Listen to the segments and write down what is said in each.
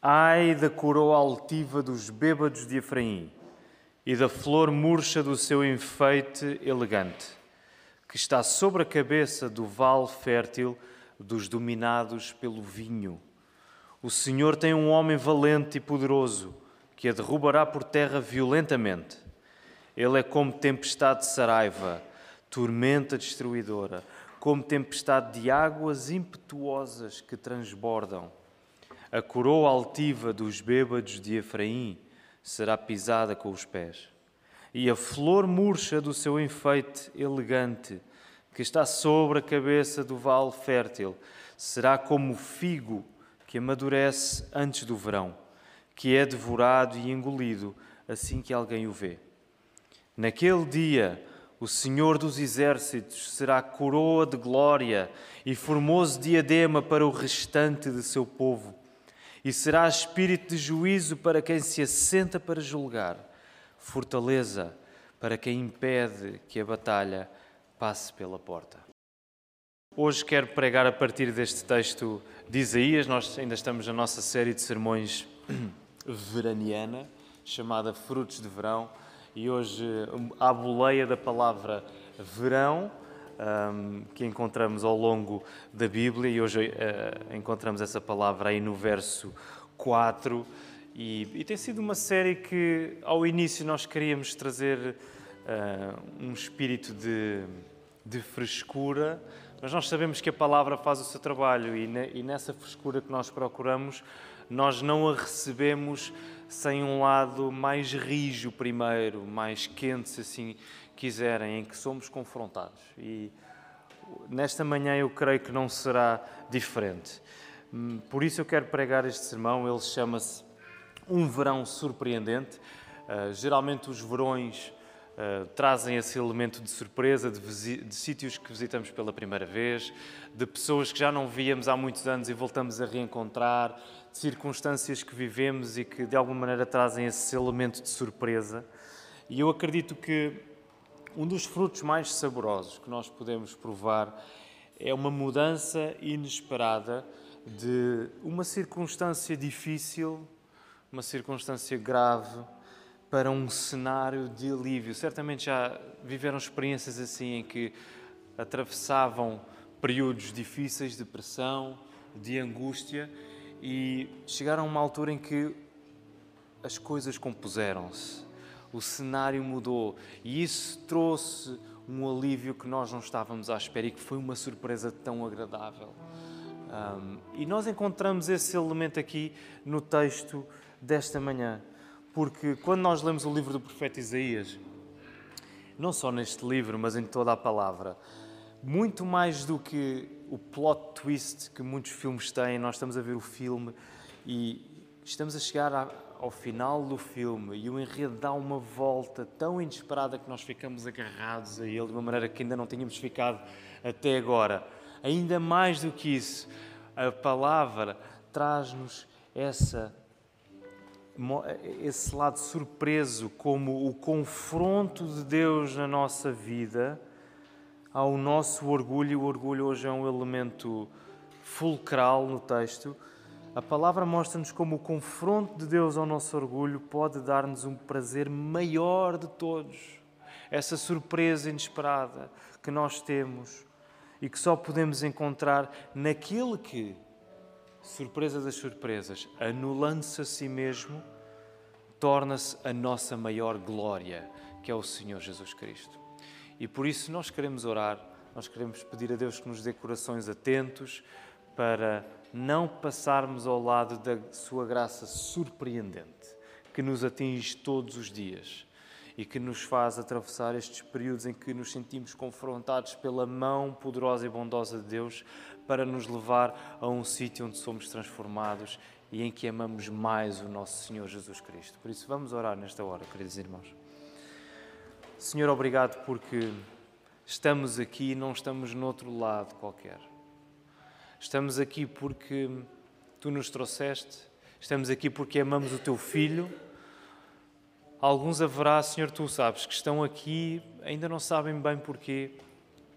Ai da coroa altiva dos bêbados de Efraim e da flor murcha do seu enfeite elegante, que está sobre a cabeça do vale fértil dos dominados pelo vinho. O Senhor tem um homem valente e poderoso que a derrubará por terra violentamente. Ele é como tempestade de saraiva, tormenta destruidora, como tempestade de águas impetuosas que transbordam. A coroa altiva dos bêbados de Efraim será pisada com os pés. E a flor murcha do seu enfeite elegante, que está sobre a cabeça do vale fértil, será como o figo que amadurece antes do verão, que é devorado e engolido assim que alguém o vê. Naquele dia, o Senhor dos Exércitos será coroa de glória e formoso diadema para o restante de seu povo, e será espírito de juízo para quem se assenta para julgar, fortaleza para quem impede que a batalha passe pela porta. Hoje quero pregar a partir deste texto de Isaías. Nós ainda estamos na nossa série de sermões veraniana, chamada Frutos de Verão e hoje a boleia da palavra verão, um, que encontramos ao longo da Bíblia, e hoje uh, encontramos essa palavra aí no verso 4. E, e, tem sido uma série que, ao início, nós queríamos trazer uh, um espírito de, de frescura, mas nós sabemos que a palavra faz o seu trabalho e, ne, e nessa frescura que nós procuramos, nós não a recebemos sem um lado mais rijo primeiro, mais quente, se assim quiserem, em que somos confrontados. E nesta manhã eu creio que não será diferente. Hum, por isso eu quero pregar este sermão, ele chama-se Um Verão Surpreendente. Uh, geralmente os verões uh, trazem esse elemento de surpresa, de, de sítios que visitamos pela primeira vez, de pessoas que já não víamos há muitos anos e voltamos a reencontrar, circunstâncias que vivemos e que de alguma maneira trazem esse elemento de surpresa. E eu acredito que um dos frutos mais saborosos que nós podemos provar é uma mudança inesperada de uma circunstância difícil, uma circunstância grave, para um cenário de alívio. Certamente já viveram experiências assim em que atravessavam períodos difíceis de pressão, de angústia e chegaram a uma altura em que as coisas compuseram-se, o cenário mudou e isso trouxe um alívio que nós não estávamos à espera e que foi uma surpresa tão agradável. Um, e nós encontramos esse elemento aqui no texto desta manhã, porque quando nós lemos o livro do profeta Isaías, não só neste livro, mas em toda a palavra, muito mais do que o plot twist que muitos filmes têm. Nós estamos a ver o filme e estamos a chegar ao final do filme e o enredo dá uma volta tão inesperada que nós ficamos agarrados a ele de uma maneira que ainda não tínhamos ficado até agora. Ainda mais do que isso, a palavra traz-nos essa esse lado surpreso como o confronto de Deus na nossa vida ao nosso orgulho, o orgulho hoje é um elemento fulcral no texto, a palavra mostra-nos como o confronto de Deus ao nosso orgulho pode dar-nos um prazer maior de todos. Essa surpresa inesperada que nós temos e que só podemos encontrar naquele que, surpresa das surpresas, anulando-se a si mesmo, torna-se a nossa maior glória, que é o Senhor Jesus Cristo. E por isso nós queremos orar, nós queremos pedir a Deus que nos dê corações atentos para não passarmos ao lado da Sua graça surpreendente, que nos atinge todos os dias e que nos faz atravessar estes períodos em que nos sentimos confrontados pela mão poderosa e bondosa de Deus para nos levar a um sítio onde somos transformados e em que amamos mais o nosso Senhor Jesus Cristo. Por isso, vamos orar nesta hora, queridos irmãos. Senhor, obrigado porque estamos aqui e não estamos noutro lado qualquer. Estamos aqui porque tu nos trouxeste, estamos aqui porque amamos o teu filho. Alguns haverá, Senhor, tu sabes, que estão aqui, ainda não sabem bem porquê,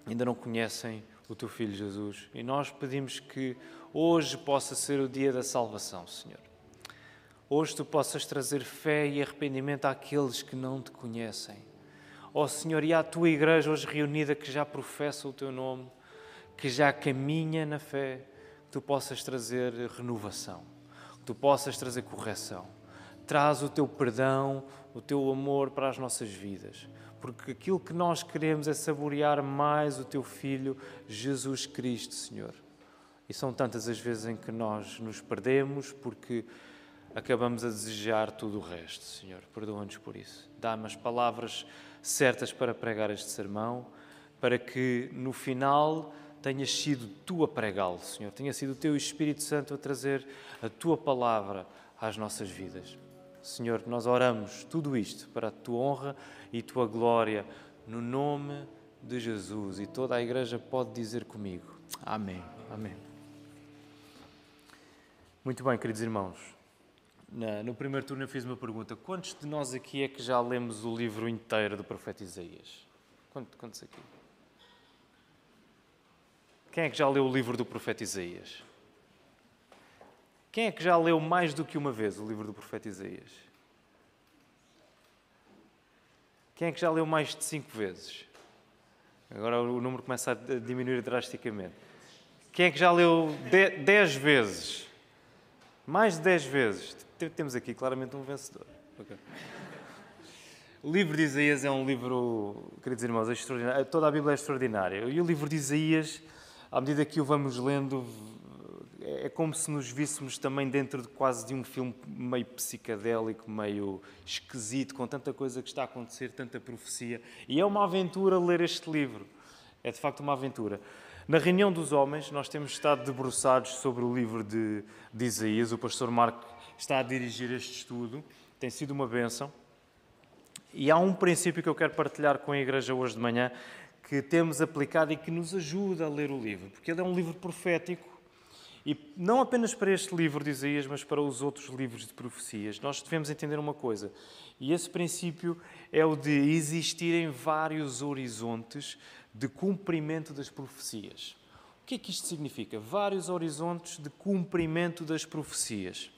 ainda não conhecem o teu filho Jesus. E nós pedimos que hoje possa ser o dia da salvação, Senhor. hoje tu possas trazer fé e arrependimento àqueles que não te conhecem. Ó oh, Senhor, e à tua igreja hoje reunida que já professa o teu nome, que já caminha na fé, que tu possas trazer renovação, que tu possas trazer correção. Traz o teu perdão, o teu amor para as nossas vidas, porque aquilo que nós queremos é saborear mais o teu Filho, Jesus Cristo, Senhor. E são tantas as vezes em que nós nos perdemos porque acabamos a desejar tudo o resto, Senhor. Perdoa-nos por isso. Dá-me as palavras certas para pregar este sermão, para que no final tenhas sido tu a pregá-lo, Senhor. Tenha sido o teu Espírito Santo a trazer a tua palavra às nossas vidas. Senhor, nós oramos tudo isto para a tua honra e tua glória, no nome de Jesus. E toda a igreja pode dizer comigo: Amém. Amém. Muito bem, queridos irmãos. No primeiro turno eu fiz uma pergunta: quantos de nós aqui é que já lemos o livro inteiro do profeta Isaías? Quantos aqui? Quem é que já leu o livro do profeta Isaías? Quem é que já leu mais do que uma vez o livro do profeta Isaías? Quem é que já leu mais de cinco vezes? Agora o número começa a diminuir drasticamente. Quem é que já leu de, dez vezes? Mais de dez vezes. Temos aqui claramente um vencedor. Okay. O livro de Isaías é um livro, queridos irmãos, é extraordinário. Toda a Bíblia é extraordinária. E o livro de Isaías, à medida que o vamos lendo, é como se nos víssemos também dentro de quase de um filme meio psicadélico, meio esquisito, com tanta coisa que está a acontecer, tanta profecia. E é uma aventura ler este livro. É de facto uma aventura. Na reunião dos homens, nós temos estado debruçados sobre o livro de, de Isaías. O pastor Marco está a dirigir este estudo. Tem sido uma bênção. E há um princípio que eu quero partilhar com a igreja hoje de manhã que temos aplicado e que nos ajuda a ler o livro, porque ele é um livro profético e não apenas para este livro de Isaías, mas para os outros livros de profecias, nós devemos entender uma coisa. E esse princípio é o de existirem vários horizontes de cumprimento das profecias. O que é que isto significa? Vários horizontes de cumprimento das profecias.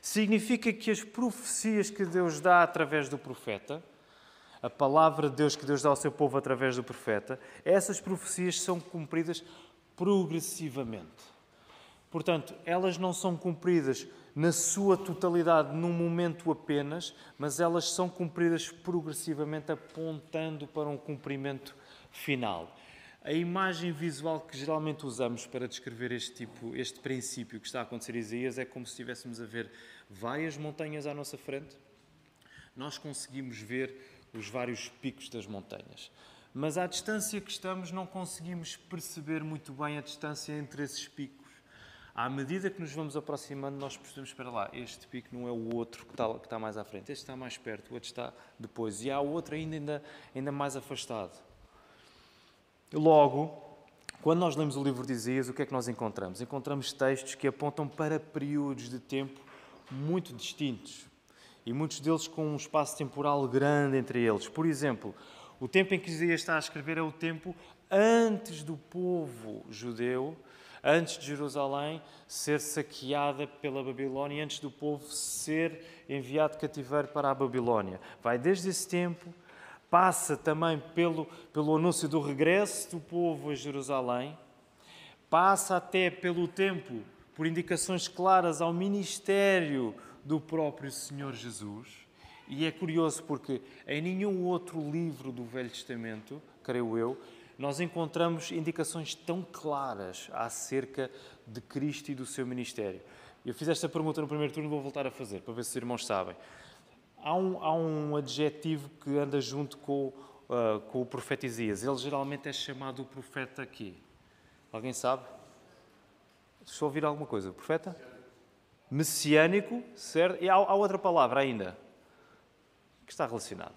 Significa que as profecias que Deus dá através do profeta, a palavra de Deus que Deus dá ao seu povo através do profeta, essas profecias são cumpridas progressivamente. Portanto, elas não são cumpridas na sua totalidade num momento apenas, mas elas são cumpridas progressivamente, apontando para um cumprimento final. A imagem visual que geralmente usamos para descrever este tipo, este princípio que está a acontecer em Isaías é como se estivéssemos a ver várias montanhas à nossa frente. Nós conseguimos ver os vários picos das montanhas. Mas à distância que estamos, não conseguimos perceber muito bem a distância entre esses picos à medida que nos vamos aproximando, nós percebemos, espera lá, este pico não é o outro que está, que está mais à frente, este está mais perto, o outro está depois, e há outro ainda, ainda, ainda mais afastado. Logo, quando nós lemos o livro de Isaías, o que é que nós encontramos? Encontramos textos que apontam para períodos de tempo muito distintos, e muitos deles com um espaço temporal grande entre eles. Por exemplo, o tempo em que Isaías está a escrever é o tempo antes do povo judeu antes de Jerusalém ser saqueada pela Babilónia, antes do povo ser enviado cativeiro para a Babilónia. Vai desde esse tempo, passa também pelo, pelo anúncio do regresso do povo a Jerusalém, passa até pelo tempo, por indicações claras, ao ministério do próprio Senhor Jesus. E é curioso porque em nenhum outro livro do Velho Testamento, creio eu, nós encontramos indicações tão claras acerca de Cristo e do seu ministério. Eu fiz esta pergunta no primeiro turno vou voltar a fazer, para ver se os irmãos sabem. Há um, há um adjetivo que anda junto com, uh, com o profeta Isaías. Ele geralmente é chamado o profeta aqui. Alguém sabe? Estou a ouvir alguma coisa. Profeta? Messiânico, certo? E há, há outra palavra ainda que está relacionado.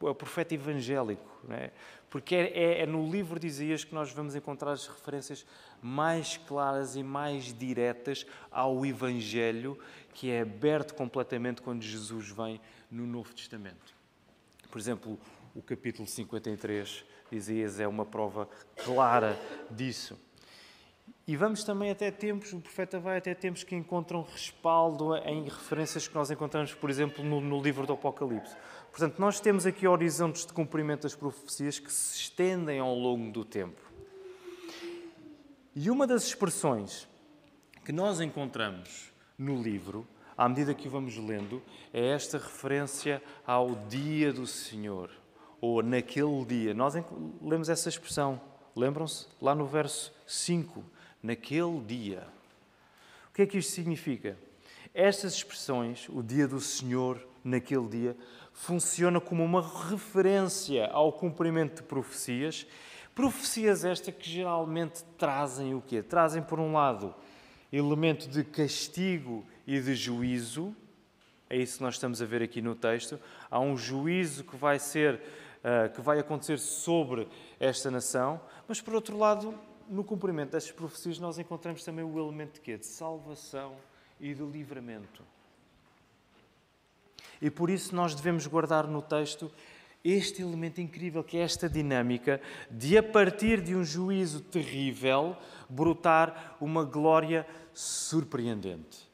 É o profeta evangélico, é? porque é, é, é, no livro de Isaías que nós vamos encontrar as referências mais claras e mais diretas ao Evangelho, que é aberto completamente quando Jesus vem no Novo Testamento. Por exemplo, o capítulo 53 de Isaías é uma prova clara disso. E vamos também até tempos, o profeta vai até tempos que encontram respaldo em referências que nós encontramos, por exemplo, no, no livro do Apocalipse. Portanto, nós temos aqui horizontes de cumprimento das profecias que se estendem ao longo do tempo. E uma das expressões que nós encontramos no livro, à medida que o vamos lendo, é esta referência ao dia do Senhor, ou naquele dia. Nós lemos essa expressão, lembram-se? Lá no verso 5 naquele dia. O que é que isto significa? Estas expressões, o dia do Senhor, naquele dia, funciona como uma referência ao cumprimento de profecias. Profecias estas que geralmente trazem o quê? Trazem, por um lado, elemento de castigo e de juízo. É isso que nós estamos a ver aqui no texto. Há um juízo que vai ser, uh, que vai acontecer sobre esta nação, mas por outro lado, no cumprimento destas profecias, nós encontramos também o elemento de quê? De salvação e de livramento. E por isso nós devemos guardar no texto este elemento incrível que é esta dinâmica de, a partir de um juízo terrível, brotar uma glória surpreendente.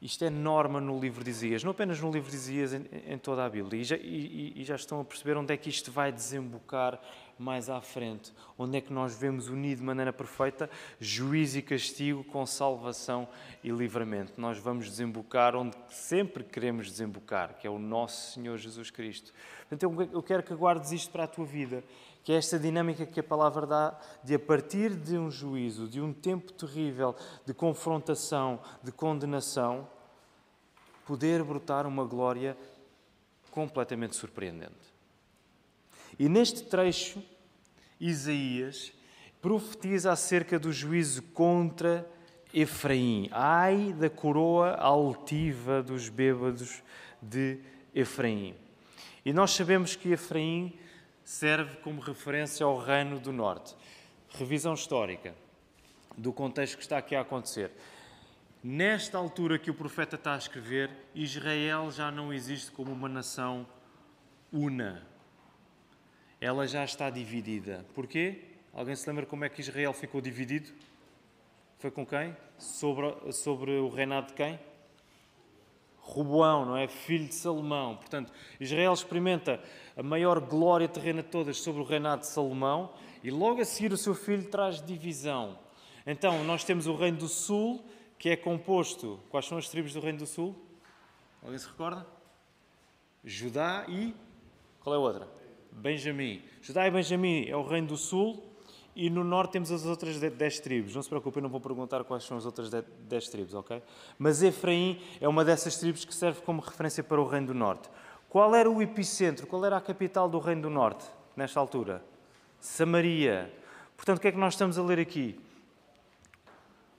Isto é norma no livro de Isaías, não apenas no livro de Isaías, em, em toda a Bíblia. E já, e, e já, estão a perceber onde é que isto vai desembocar mais à frente. Onde é que nós vemos unido de maneira perfeita juízo e castigo com salvação e livramento. Nós vamos desembocar onde sempre queremos desembocar, que é o nosso Senhor Jesus Cristo. Então eu quero que guardes isto para a tua vida que é esta dinâmica que a palavra dá de, a partir de um juízo, de um tempo terrível de confrontação, de condenação, poder brotar uma glória completamente surpreendente. E neste trecho, Isaías profetiza acerca do juízo contra Efraim. Ai da coroa altiva dos bêbados de Efraim. E nós sabemos que Efraim serve como referência ao Reino do Norte. Revisão histórica do contexto que está aqui a acontecer. Nesta altura que o profeta está a escrever, Israel já não existe como uma nação una. Ela já está dividida. Porquê? Alguém se lembra como é que Israel ficou dividido? Foi com quem? Sobre, sobre o reinado de quem? Roboão, não é? Filho de Salomão. Portanto, Israel experimenta a maior glória terrena de todas sobre o reinado de Salomão e logo a seguir o seu filho traz divisão. Então, nós temos o Reino do Sul, que é composto. Quais são as tribos do Reino do Sul? Alguém se recorda? Judá e. Qual é a outra? Benjamim. Judá e Benjamim é o Reino do Sul e no norte temos as outras 10 tribos. Não se preocupe, eu não vou perguntar quais são as outras 10 tribos, ok? Mas Efraim é uma dessas tribos que serve como referência para o Reino do Norte. Qual era o epicentro, qual era a capital do Reino do Norte, nesta altura? Samaria. Portanto, o que é que nós estamos a ler aqui?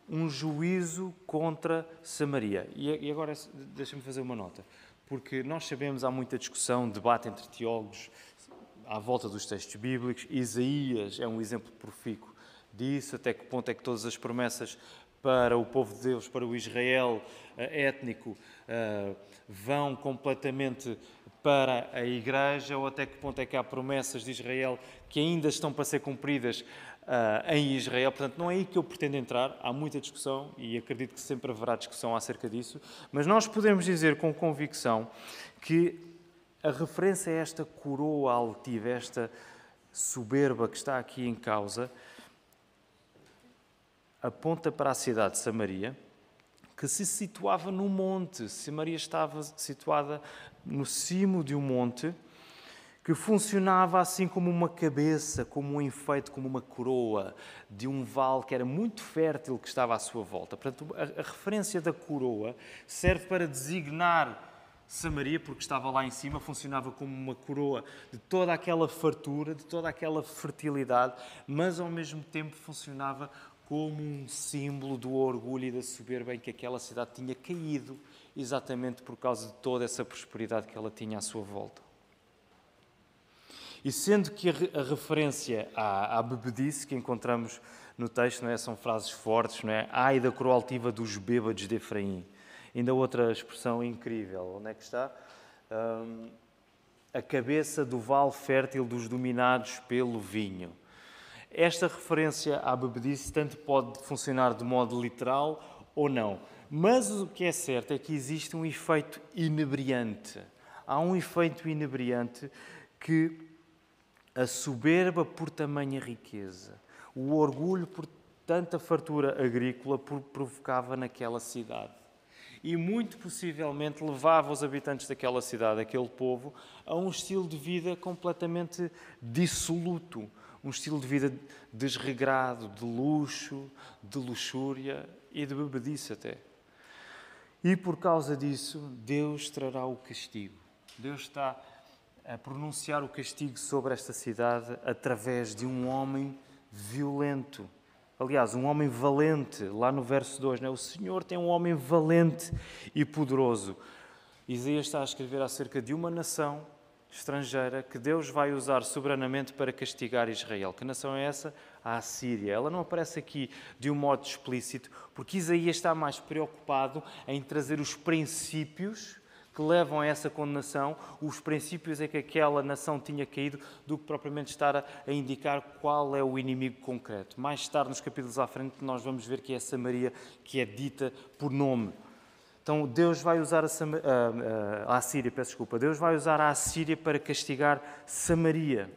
Um juízo contra Samaria. E agora, deixa-me fazer uma nota. Porque nós sabemos, há muita discussão, debate entre teólogos à volta dos textos bíblicos. Isaías é um exemplo profícuo disso, até que ponto é que todas as promessas para o povo de Deus, para o Israel eh, étnico, eh, vão completamente para a Igreja, ou até que ponto é que há promessas de Israel que ainda estão para ser cumpridas eh, em Israel. Portanto, não é aí que eu pretendo entrar, há muita discussão e acredito que sempre haverá discussão acerca disso, mas nós podemos dizer com convicção que a referência a esta coroa altiva, esta soberba que está aqui em causa, aponta para a cidade de Samaria, que se situava no monte. Samaria estava situada no cimo de um monte que funcionava assim como uma cabeça, como um enfeite, como uma coroa de um vale que era muito fértil que estava à sua volta. Portanto, a, referência da coroa serve para designar Samaria, porque estava lá em cima, funcionava como uma coroa de toda aquela fartura, de toda aquela fertilidade, mas ao mesmo tempo funcionava como um símbolo do orgulho e da soberba em que aquela cidade tinha caído, exatamente por causa de toda essa prosperidade que ela tinha à sua volta. E sendo que a, referência à, à bebedice que encontramos no texto não é? são frases fortes, não é? Ai da coroa altiva dos bêbados de Efraim. Ainda outra expressão incrível, onde é que está? Um, a cabeça do vale fértil dos dominados pelo vinho. esta referência à bebedice tanto pode funcionar de modo literal ou não. Mas o que é certo é que existe um efeito inebriante. Há um efeito inebriante que a soberba por tamanha riqueza, o orgulho por tanta fartura agrícola provocava naquela cidade. E muito possivelmente levava os habitantes daquela cidade, aquele povo, a um estilo de vida completamente dissoluto, um estilo de vida desregrado, de luxo, de luxúria e de bebedice até. E por causa disso, Deus trará o castigo. Deus está a pronunciar o castigo sobre esta cidade através de um homem violento. Aliás, um homem valente, lá no verso 2, né? o Senhor tem um homem valente e poderoso. Isaías está a escrever acerca de uma nação estrangeira que Deus vai usar soberanamente para castigar Israel. Que nação é essa? A Assíria. Ela não aparece aqui de um modo explícito, porque Isaías está mais preocupado em trazer os princípios que levam a essa condenação, os princípios em que aquela nação tinha caído, do que propriamente estar a, indicar qual é o inimigo concreto. Mais tarde, nos capítulos à frente, nós vamos ver que é Samaria que é dita por nome. Então Deus vai usar a, a, Assíria, peço desculpa, Deus vai usar a Assíria para castigar Samaria.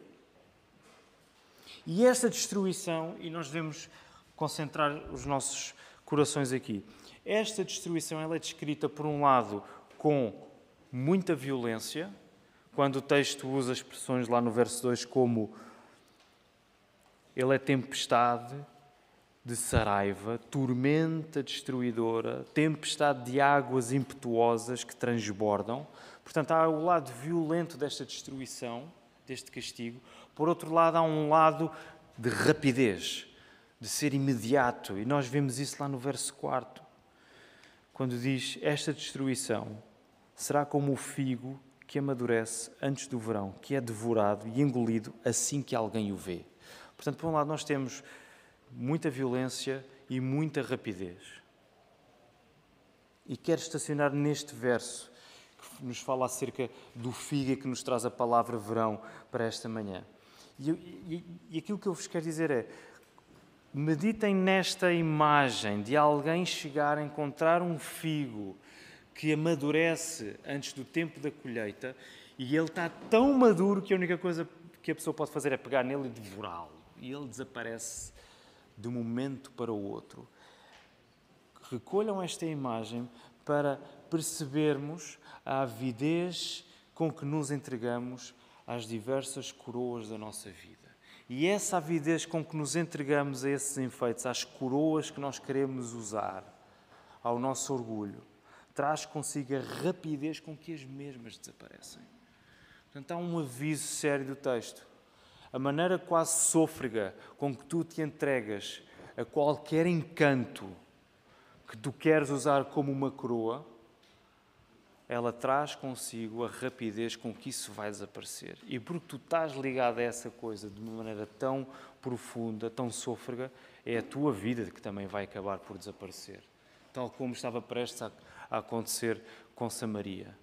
E esta destruição, e nós devemos concentrar os nossos corações aqui, esta destruição ela é descrita, por um lado, com muita violência, quando o texto usa expressões lá no verso 2 como ele é tempestade de saraiva, tormenta destruidora, tempestade de águas impetuosas que transbordam. Portanto, há o lado violento desta destruição, deste castigo. Por outro lado, há um lado de rapidez, de ser imediato. E nós vemos isso lá no verso 4, quando diz: Esta destruição será como o figo que amadurece antes do verão, que é devorado e engolido assim que alguém o vê. Portanto, por um lado, nós temos muita violência e muita rapidez. E quero estacionar neste verso que nos fala acerca do figo que nos traz a palavra verão para esta manhã. E, e, e aquilo que eu vos quero dizer é: meditem nesta imagem de alguém chegar a encontrar um figo que amadurece antes do tempo da colheita e ele está tão maduro que a única coisa que a pessoa pode fazer é pegar nele e devorá-lo. E ele desaparece de um momento para o outro. Recolham esta imagem para percebermos a avidez com que nos entregamos às diversas coroas da nossa vida. E essa avidez com que nos entregamos a esses enfeites, às coroas que nós queremos usar, ao nosso orgulho, traz consigo a rapidez com que as mesmas desaparecem. Portanto, há um aviso sério do texto a maneira quase sôfrega com que tu te entregas a qualquer encanto que tu queres usar como uma coroa, ela traz consigo a rapidez com que isso vai desaparecer. E porque tu estás ligado a essa coisa de uma maneira tão profunda, tão sôfrega, é a tua vida que também vai acabar por desaparecer. Tal como estava prestes a acontecer com Samaria.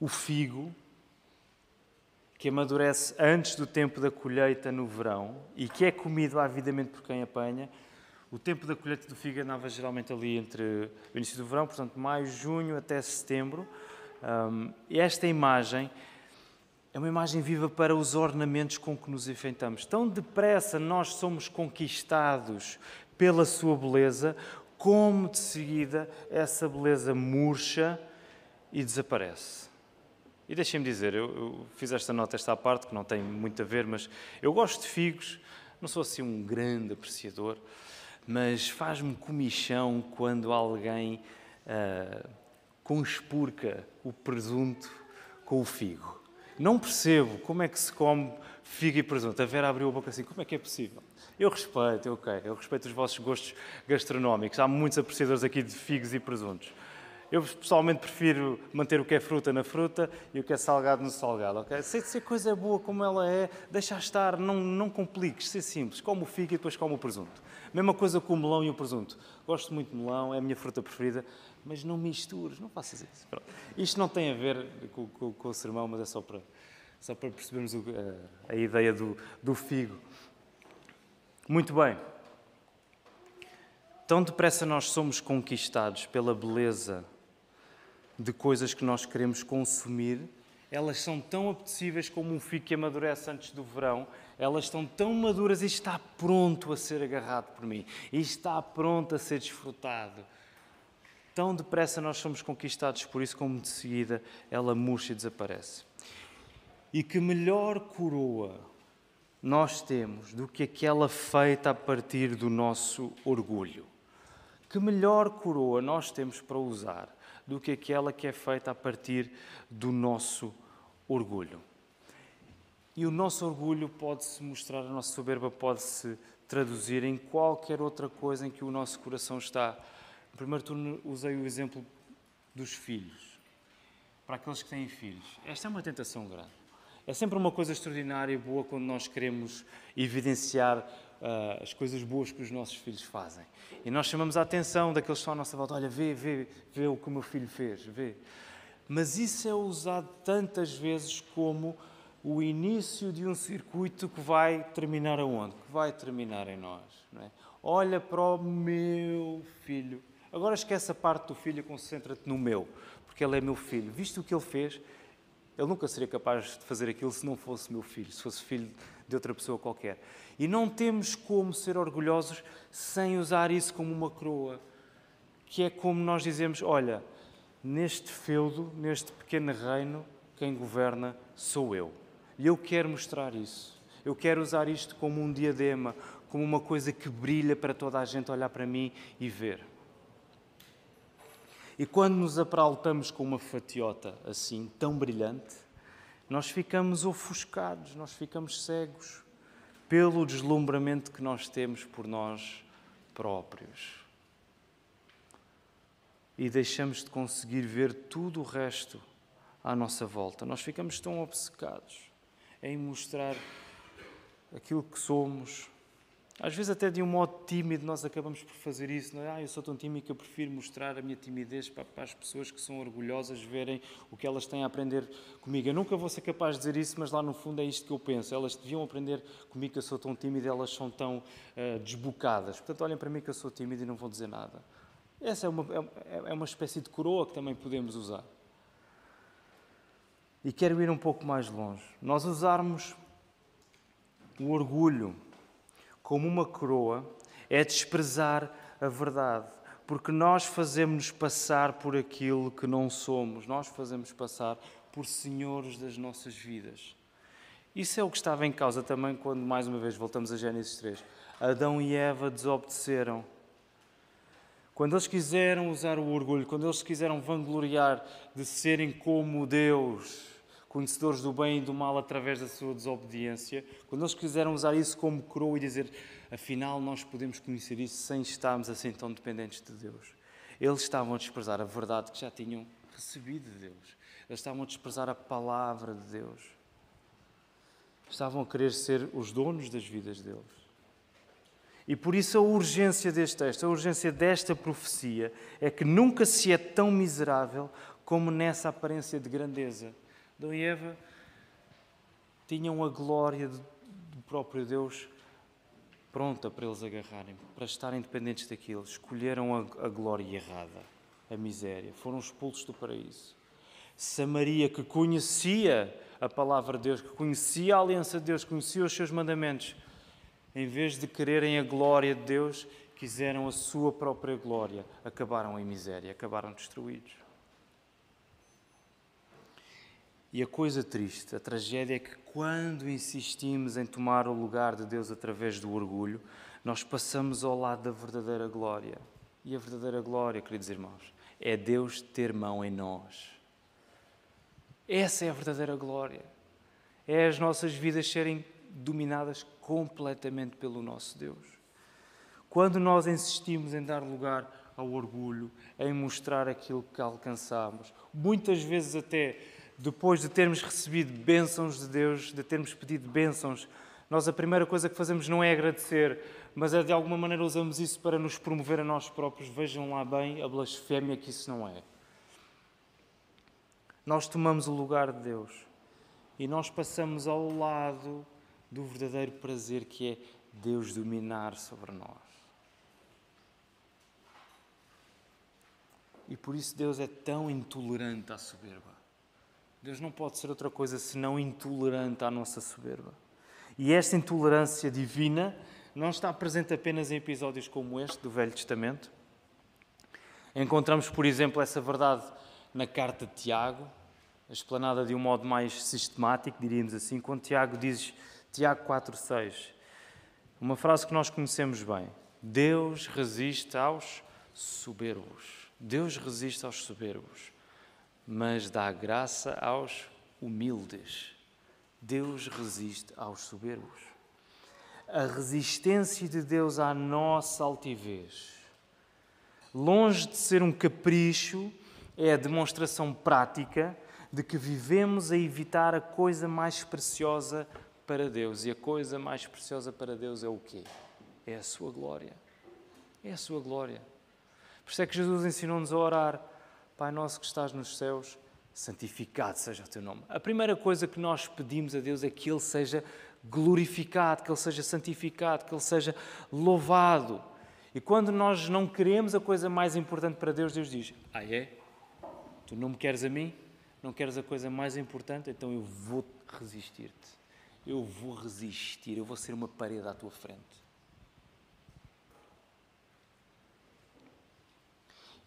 o figo que amadurece antes do tempo da colheita no verão e que é comido avidamente por quem apanha. O tempo da colheita do figo andava geralmente ali entre o início do verão, portanto, maio, junho até setembro. Um, esta imagem é uma imagem viva para os ornamentos com que nos enfeitamos. Tão depressa nós somos conquistados pela sua beleza, como de seguida essa beleza murcha e desaparece. E deixem-me dizer, eu, eu, fiz esta nota, esta parte, que não tem muito a ver, mas eu gosto de figos, não sou assim um grande apreciador, mas faz-me comichão quando alguém uh, conspurca o presunto com o figo. Não percebo como é que se come figo e presunto. A Vera abriu a boca assim, como é que é possível? Eu respeito, ok, eu respeito os vossos gostos gastronómicos. Há muitos apreciadores aqui de figos e presuntos. Eu pessoalmente prefiro manter o que é fruta na fruta e o que é salgado no salgado, ok? Se, se a coisa é boa como ela é, deixa estar, não, não compliques, ser simples. Como o figo e depois como o presunto. Mesma coisa com o melão e o presunto. Gosto muito de melão, é a minha fruta preferida, mas não mistures, não faças isso. Pronto. Isto não tem a ver com, com, com o sermão, mas é só para Só para percebermos o, a, a ideia do, do figo. Muito bem. Tão depressa nós somos conquistados pela beleza de coisas que nós queremos consumir, elas são tão apetecíveis como um figo que amadurece antes do verão, elas estão tão maduras e está pronto a ser agarrado por mim, e está pronto a ser desfrutado. Tão depressa nós somos conquistados por isso, como de seguida ela murcha e desaparece. E que melhor coroa nós temos do que aquela feita a partir do nosso orgulho? Que melhor coroa nós temos para usar do que aquela que é feita a partir do nosso orgulho? E o nosso orgulho pode-se mostrar, a nossa soberba pode-se traduzir em qualquer outra coisa em que o nosso coração está no primeiro turno usei o exemplo dos filhos. Para aqueles que têm filhos. Esta é uma tentação grande. É sempre uma coisa extraordinária e boa quando nós queremos evidenciar uh, as coisas boas que os nossos filhos fazem. E nós chamamos a atenção daqueles que estão à nossa volta. Olha, vê, vê, vê o que o meu filho fez, vê. Mas isso é usado tantas vezes como o início de um circuito que vai terminar aonde? Que vai terminar em nós. É? Olha para o meu filho Agora esquece a parte do filho e concentra-te no meu, porque ele é meu filho. Visto o que ele fez, ele nunca seria capaz de fazer aquilo se não fosse meu filho, se fosse filho de outra pessoa qualquer. E não temos como ser orgulhosos sem usar isso como uma coroa, que é como nós dizemos: olha, neste feudo, neste pequeno reino, quem governa sou eu. E eu quero mostrar isso. Eu quero usar isto como um diadema, como uma coisa que brilha para toda a gente olhar para mim e ver. E quando nos apraltamos com uma fatiota assim, tão brilhante, nós ficamos ofuscados, nós ficamos cegos pelo deslumbramento que nós temos por nós próprios. E deixamos de conseguir ver tudo o resto à nossa volta. Nós ficamos tão obcecados em mostrar aquilo que somos, às vezes, até de um modo tímido, nós acabamos por fazer isso. Não é? Ah, eu sou tão tímido que eu prefiro mostrar a minha timidez para, para, as pessoas que são orgulhosas verem o que elas têm a aprender comigo. Eu nunca vou ser capaz de dizer isso, mas lá no fundo é isto que eu penso. Elas deviam aprender comigo que eu sou tão tímido, elas são tão uh, desbocadas. Portanto, olhem para mim que eu sou tímido e não vou dizer nada. Essa é uma, é, é uma espécie de coroa que também podemos usar. E quero ir um pouco mais longe. Nós usarmos o orgulho como uma coroa é desprezar a verdade, porque nós fazemos-nos passar por aquilo que não somos, nós fazemos passar por senhores das nossas vidas. Isso é o que estava em causa também quando, mais uma vez, voltamos a Gênesis 3. Adão e Eva desobedeceram. Quando eles quiseram usar o orgulho, quando eles quiseram vangloriar de serem como Deus, conhecedores do bem e do mal através da sua desobediência, quando eles quiseram usar isso como coroa e dizer, afinal, nós podemos conhecer isso sem estarmos assim tão dependentes de Deus. Eles estavam a desprezar a verdade que já tinham recebido de Deus. Eles estavam a desprezar a palavra de Deus. Estavam a querer ser os donos das vidas deles. E por isso a urgência deste texto, a urgência desta profecia, é que nunca se é tão miserável como nessa aparência de grandeza. Adão e Eva tinham a glória do próprio Deus pronta para eles agarrarem, para estarem dependentes daquilo. Escolheram a, a glória errada, a miséria. Foram expulsos do paraíso. Samaria, que conhecia a palavra de Deus, que conhecia a aliança de Deus, conhecia os seus mandamentos, em vez de quererem a glória de Deus, quiseram a sua própria glória, acabaram em miséria, acabaram destruídos. E a coisa triste, a tragédia é que quando insistimos em tomar o lugar de Deus através do orgulho, nós passamos ao lado da verdadeira glória. E a verdadeira glória, queridos irmãos, é Deus ter mão em nós. Essa é a verdadeira glória. É as nossas vidas serem dominadas completamente pelo nosso Deus. Quando nós insistimos em dar lugar ao orgulho, em mostrar aquilo que alcançamos, muitas vezes até depois de termos recebido bênçãos de Deus, de termos pedido bênçãos, nós a primeira coisa que fazemos não é agradecer, mas é de alguma maneira usamos isso para nos promover a nós próprios. Vejam lá bem a blasfémia que isso não é. Nós tomamos o lugar de Deus e nós passamos ao lado do verdadeiro prazer que é Deus dominar sobre nós. E por isso Deus é tão intolerante à soberba. Deus não pode ser outra coisa senão intolerante à nossa soberba. E esta intolerância divina não está presente apenas em episódios como este do Velho Testamento. Encontramos, por exemplo, essa verdade na carta de Tiago, explanada de um modo mais sistemático, diríamos assim, quando Tiago diz, Tiago 4,6, uma frase que nós conhecemos bem: Deus resiste aos soberbos. Deus resiste aos soberbos, mas dá graça aos humildes. Deus resiste aos soberbos. A resistência de Deus à nossa altivez, longe de ser um capricho, é a demonstração prática de que vivemos a evitar a coisa mais preciosa para Deus. E a coisa mais preciosa para Deus é o quê? É a sua glória. É a sua glória. Por isso é que Jesus ensinou-nos a orar: Pai nosso que estás nos céus, santificado seja o teu nome. A primeira coisa que nós pedimos a Deus é que Ele seja glorificado, que Ele seja santificado, que Ele seja louvado. E quando nós não queremos a coisa mais importante para Deus, Deus diz: Ah, é? Tu não me queres a mim? Não queres a coisa mais importante? Então eu vou resistir-te. Eu vou resistir. Eu vou ser uma parede à tua frente.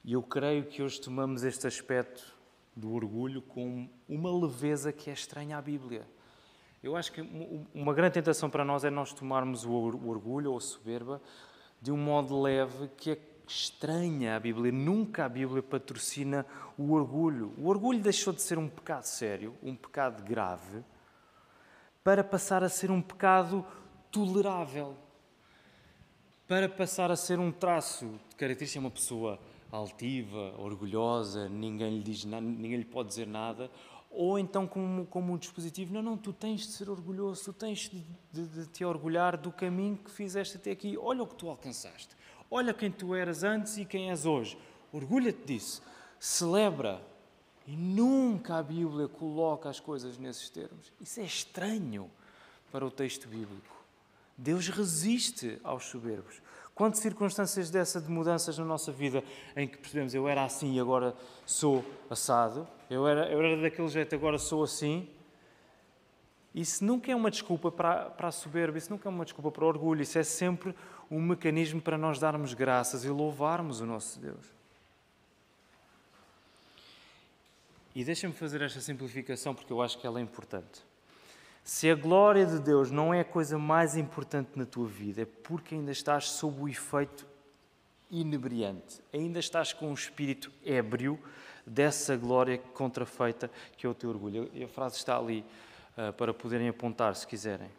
E eu creio que hoje tomamos este aspecto do orgulho com uma leveza que é estranha à Bíblia. Eu acho que uma grande tentação para nós é nós tomarmos o orgulho ou a soberba de um modo leve que é estranha à Bíblia. Nunca a Bíblia patrocina o orgulho. O orgulho deixou de ser um pecado sério, um pecado grave, para passar a ser um pecado tolerável, para passar a ser um traço de característica de uma pessoa altiva, orgulhosa, ninguém lhe diz nada, ninguém lhe pode dizer nada, ou então como, como um dispositivo, não, não, tu tens de ser orgulhoso, tu tens de, de, de te orgulhar do caminho que fizeste até aqui, olha o que tu alcançaste. Olha quem tu eras antes e quem és hoje. Orgulha-te disso. Celebra. E nunca a Bíblia coloca as coisas nesses termos. Isso é estranho para o texto bíblico. Deus resiste aos soberbos. Quantas circunstâncias dessa de mudanças na nossa vida em que percebemos eu era assim e agora sou assado, eu era, eu era daquele jeito agora sou assim, isso nunca é uma desculpa para, para a soberba, isso nunca é uma desculpa para o orgulho, isso é sempre um mecanismo para nós darmos graças e louvarmos o nosso Deus. E deixa-me fazer esta simplificação porque eu acho que ela é importante. Se a glória de Deus não é a coisa mais importante na tua vida, é porque ainda estás sob o efeito inebriante, ainda estás com um espírito ébrio dessa glória contrafeita que é o teu orgulho. E a frase está ali uh, para poderem apontar, se quiserem.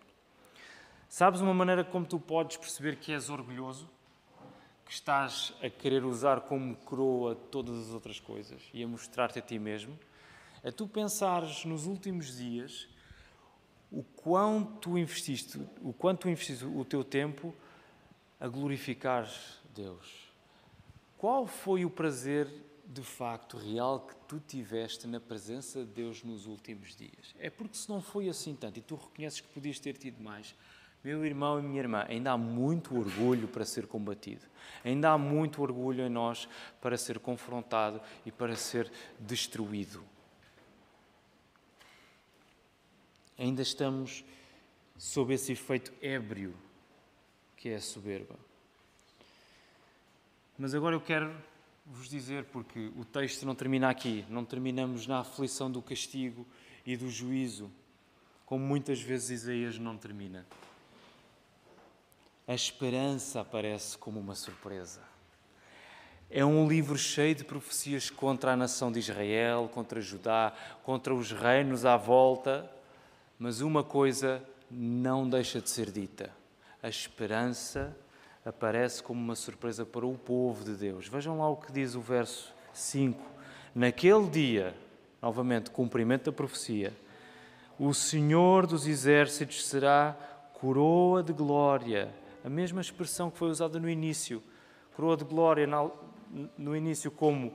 Sabes uma maneira como tu podes perceber que és orgulhoso? Que estás a querer usar como coroa todas as outras coisas e a mostrar-te a ti mesmo? É tu pensares nos últimos dias o quanto investiste, o quanto investiste o teu tempo a glorificar Deus. Qual foi o prazer de facto real que tu tiveste na presença de Deus nos últimos dias? É porque se não foi assim tanto e tu reconheces que podias ter tido mais, meu irmão e minha irmã, ainda há muito orgulho para ser combatido. Ainda há muito orgulho em nós para ser confrontado e para ser destruído. Ainda estamos sob esse efeito ébrio que é a soberba. Mas agora eu quero vos dizer, porque o texto não termina aqui, não terminamos na aflição do castigo e do juízo, como muitas vezes Isaías não termina a esperança aparece como uma surpresa. É um livro cheio de profecias contra a nação de Israel, contra Judá, contra os reinos à volta, mas uma coisa não deixa de ser dita: a esperança aparece como uma surpresa para o povo de Deus. Vejam lá o que diz o verso 5. Naquele dia, novamente, cumprimento da profecia, o Senhor dos exércitos será coroa de glória a mesma expressão que foi usada no início. Coroa de glória no início como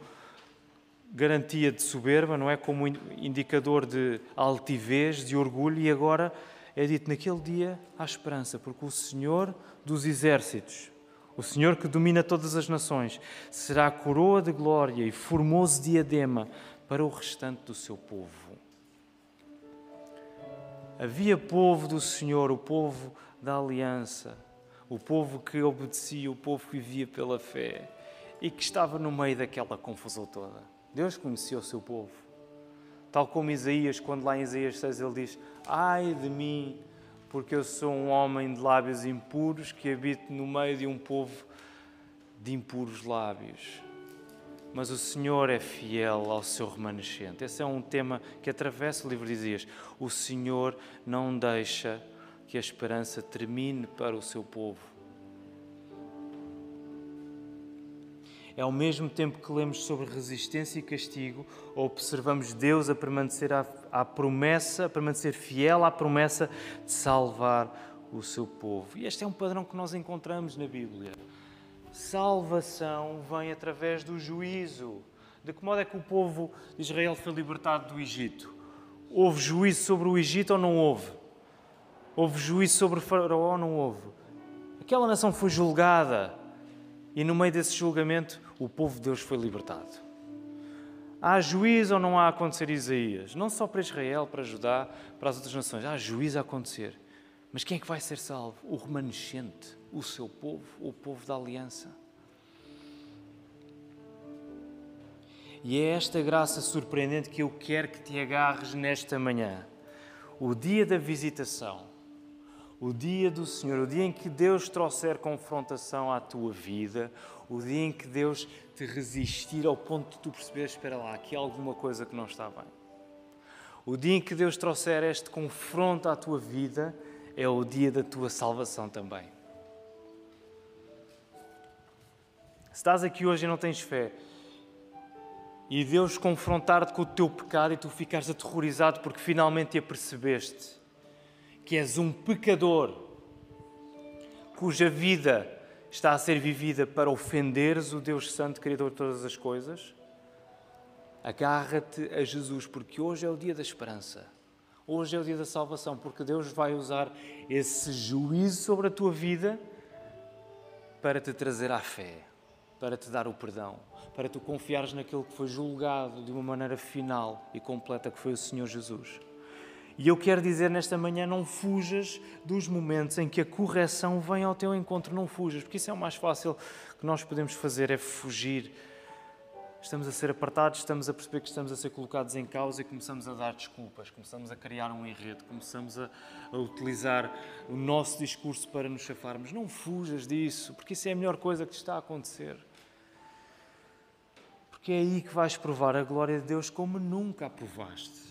garantia de soberba, não é? Como indicador de altivez, de orgulho, e agora é dito naquele dia há esperança, porque o Senhor dos exércitos, o Senhor que domina todas as nações, será coroa de glória e formoso diadema para o restante do seu povo. Havia povo do Senhor, o povo da aliança, o povo que obedecia, o povo que vivia pela fé e que estava no meio daquela confusão toda. Deus conhecia o seu povo. Tal como Isaías, quando lá em Isaías 6 ele diz: Ai de mim, porque eu sou um homem de lábios impuros que habito no meio de um povo de impuros lábios mas o Senhor é fiel ao seu remanescente. Esse é um tema que atravessa o livro de Isaías. O Senhor não deixa que a esperança termine para o seu povo. É ao mesmo tempo que lemos sobre resistência e castigo, observamos Deus a permanecer à, à promessa, a permanecer fiel à promessa de salvar o seu povo. E este é um padrão que nós encontramos na Bíblia. Salvação vem através do juízo. De que modo é que o povo de Israel foi libertado do Egito? Houve juízo sobre o Egito ou não houve? Houve juízo sobre o Faraó ou não houve? Aquela nação foi julgada e no meio desse julgamento o povo de Deus foi libertado. Há juízo ou não há a acontecer Isaías? Não só para Israel, para Judá, para as outras nações. Há juízo a acontecer. Mas quem é que vai ser salvo? O remanescente, o seu povo, o povo da aliança. E é esta graça surpreendente que eu quero que te agarres nesta manhã. O dia da visitação, o dia do Senhor, o dia em que Deus trouxer confrontação à tua vida, o dia em que Deus te resistir ao ponto de tu perceberes: espera lá, aqui há alguma coisa que não está bem. O dia em que Deus trouxer este confronto à tua vida é o dia da tua salvação também. Se estás aqui hoje e não tens fé, e Deus confrontar-te com o teu pecado e tu ficares aterrorizado porque finalmente te apercebeste que és um pecador cuja vida está a ser vivida para ofenderes o Deus Santo, Criador de todas as coisas, agarra-te a Jesus, porque hoje é o dia da esperança. Hoje é o dia da salvação, porque Deus vai usar esse juízo sobre a tua vida para te trazer à fé, para te dar o perdão, para tu confiares naquele que foi julgado de uma maneira final e completa, que foi o Senhor Jesus. E eu quero dizer nesta manhã: não fujas dos momentos em que a correção vem ao teu encontro, não fujas, porque isso é o mais fácil que nós podemos fazer, é fugir estamos a ser apartados, estamos a perceber que estamos a ser colocados em causa e começamos a dar desculpas, começamos a criar um enredo, começamos a, a utilizar o nosso discurso para nos chafarmos. Não fujas disso, porque isso é a melhor coisa que te está a acontecer. Porque é aí que vais provar a glória de Deus como nunca a provaste.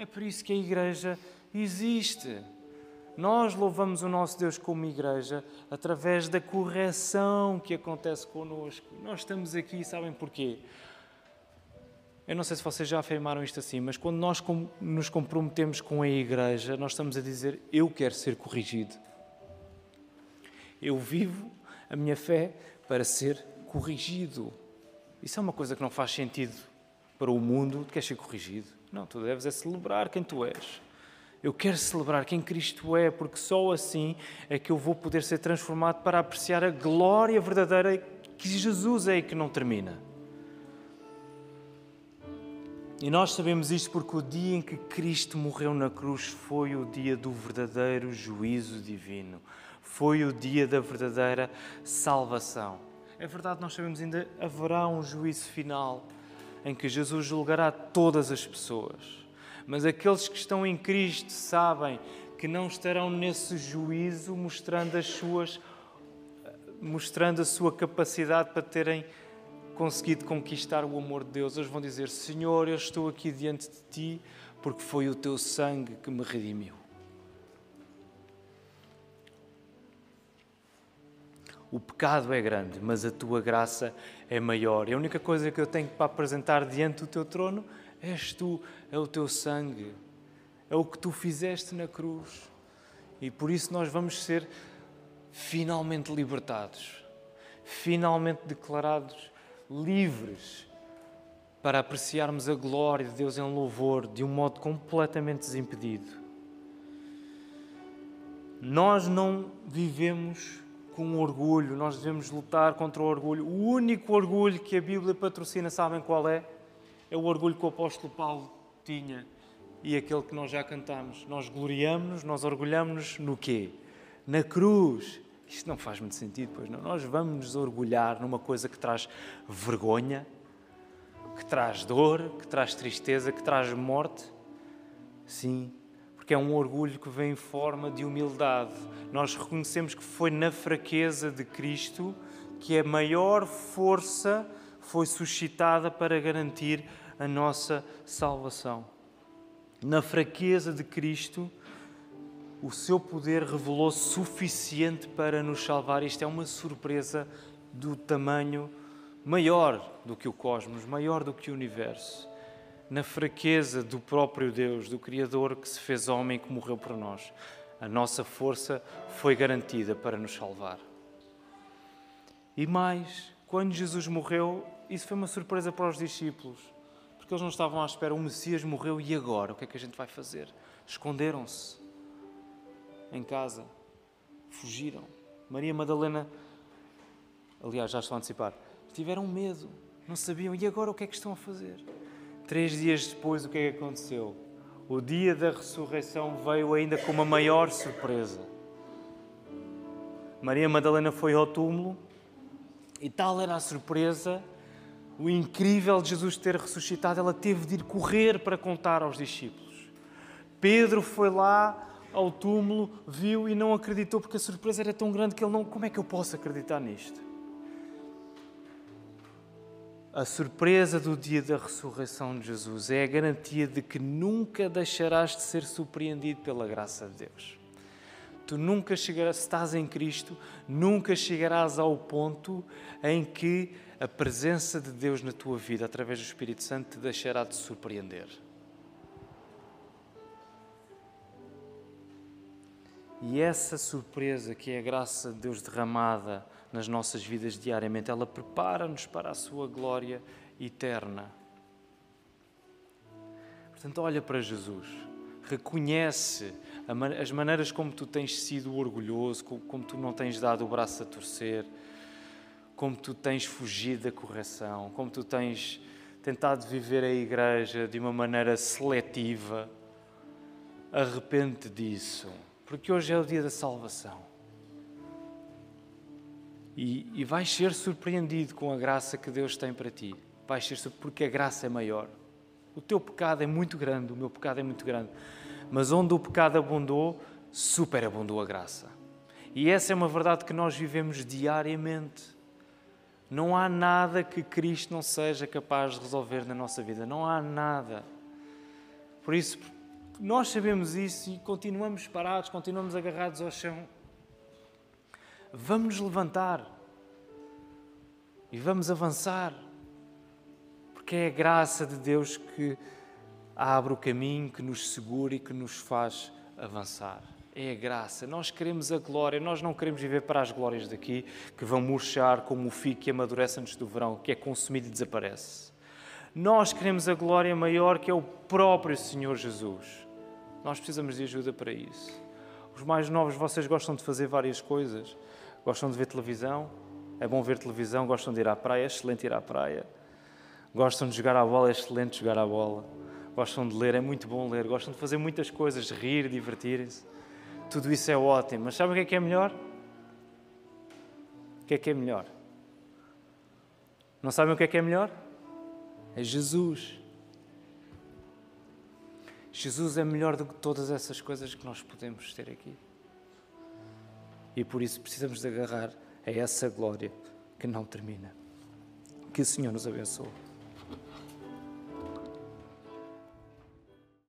É por isso que a igreja existe. Nós louvamos o nosso Deus como igreja através da correção que acontece connosco. Nós estamos aqui, sabem porquê? Eu não sei se vocês já afirmaram isto assim, mas quando nós nos comprometemos com a igreja, nós estamos a dizer: Eu quero ser corrigido. Eu vivo a minha fé para ser corrigido. Isso é uma coisa que não faz sentido para o mundo. Tu queres ser corrigido? Não, tu deves é celebrar quem tu és. Eu quero celebrar quem Cristo é, porque só assim é que eu vou poder ser transformado para apreciar a glória verdadeira que Jesus é e que não termina. E nós sabemos isto porque o dia em que Cristo morreu na cruz foi o dia do verdadeiro juízo divino, foi o dia da verdadeira salvação. É verdade, nós sabemos ainda haverá um juízo final em que Jesus julgará todas as pessoas. Mas aqueles que estão em Cristo sabem que não estarão nesse juízo mostrando as suas mostrando a sua capacidade para terem conseguido conquistar o amor de Deus. Eles vão dizer: Senhor, eu estou aqui diante de ti porque foi o teu sangue que me redimiu. O pecado é grande, mas a tua graça é maior. E a única coisa que eu tenho para apresentar diante do teu trono és tu, é o teu sangue, é o que tu fizeste na cruz. E por isso nós vamos ser finalmente libertados, finalmente declarados livres para apreciarmos a glória de Deus em louvor de um modo completamente desimpedido. Nós não vivemos com orgulho, nós devemos lutar contra o orgulho. O único orgulho que a Bíblia patrocina, sabem qual é? É o orgulho que o apóstolo Paulo tinha e aquele que nós já cantamos. Nós gloriamos-nos, nós orgulhamos-nos no quê? Na cruz. Isto não faz muito sentido, pois não. Nós vamos nos orgulhar numa coisa que traz vergonha, que traz dor, que traz tristeza, que traz morte. Sim, porque é um orgulho que vem em forma de humildade. Nós reconhecemos que foi na fraqueza de Cristo que a maior força foi suscitada para garantir a nossa salvação. Na fraqueza de Cristo, o seu poder revelou suficiente para nos salvar. Isto é uma surpresa do tamanho maior do que o cosmos, maior do que o universo. Na fraqueza do próprio Deus, do Criador que se fez homem e que morreu por nós, a nossa força foi garantida para nos salvar. E mais, quando Jesus morreu, isso foi uma surpresa para os discípulos, porque eles não estavam à espera. O Messias morreu e agora? O que é que a gente vai fazer? Esconderam-se em casa, fugiram. Maria Madalena, aliás, já estou a antecipar, tiveram medo, não sabiam. E agora o que é que estão a fazer? Três dias depois, o que é que aconteceu? O dia da ressurreição veio ainda com uma maior surpresa. Maria Madalena foi ao túmulo e tal era a surpresa, o incrível de Jesus ter ressuscitado, ela teve de ir correr para contar aos discípulos. Pedro foi lá ao túmulo, viu e não acreditou, porque a surpresa era tão grande que ele não. Como é que eu posso acreditar nisto? A surpresa do dia da ressurreição de Jesus é a garantia de que nunca deixarás de ser surpreendido pela graça de Deus. Tu nunca chegarás, se estás em Cristo, nunca chegarás ao ponto em que a presença de Deus na tua vida, através do Espírito Santo, te deixará de surpreender. E essa surpresa que é a graça de Deus derramada nas nossas vidas diariamente, ela prepara-nos para a sua glória eterna. Portanto, olha para Jesus, reconhece as maneiras como tu tens sido orgulhoso, como tu não tens dado o braço a torcer, como tu tens fugido da correção, como tu tens tentado viver a igreja de uma maneira seletiva. Arrepende disso porque hoje é o dia da salvação. E, e vais ser surpreendido com a graça que Deus tem para ti. Vais ser porque a graça é maior. O teu pecado é muito grande, o meu pecado é muito grande. Mas onde o pecado abundou, superabundou a graça. E essa é uma verdade que nós vivemos diariamente. Não há nada que Cristo não seja capaz de resolver na nossa vida. Não há nada. Por isso, nós sabemos isso e continuamos parados, continuamos agarrados ao chão. Vamos nos levantar e vamos avançar, porque é a graça de Deus que abre o caminho, que nos segura e que nos faz avançar. É a graça. Nós queremos a glória, nós não queremos viver para as glórias daqui, que vão murchar como o figo que amadurece antes do verão, que é consumido e desaparece. Nós queremos a glória maior que é o próprio Senhor Jesus. Nós precisamos de ajuda para isso. Os mais novos, vocês gostam de fazer várias coisas. Gostam de ver televisão. É bom ver televisão. Gostam de ir à praia. É excelente ir à praia. Gostam de jogar à bola. É excelente jogar à bola. Gostam de ler. É muito bom ler. Gostam de fazer muitas coisas. Rir, divertirem-se. Tudo isso é ótimo. Mas sabem o que é que é melhor? O que é que é melhor? Não sabem o que é que é melhor? É Jesus. Jesus é melhor do que todas essas coisas que nós podemos ter aqui. E por isso precisamos de agarrar a essa glória que não termina. Que o Senhor nos abençoe.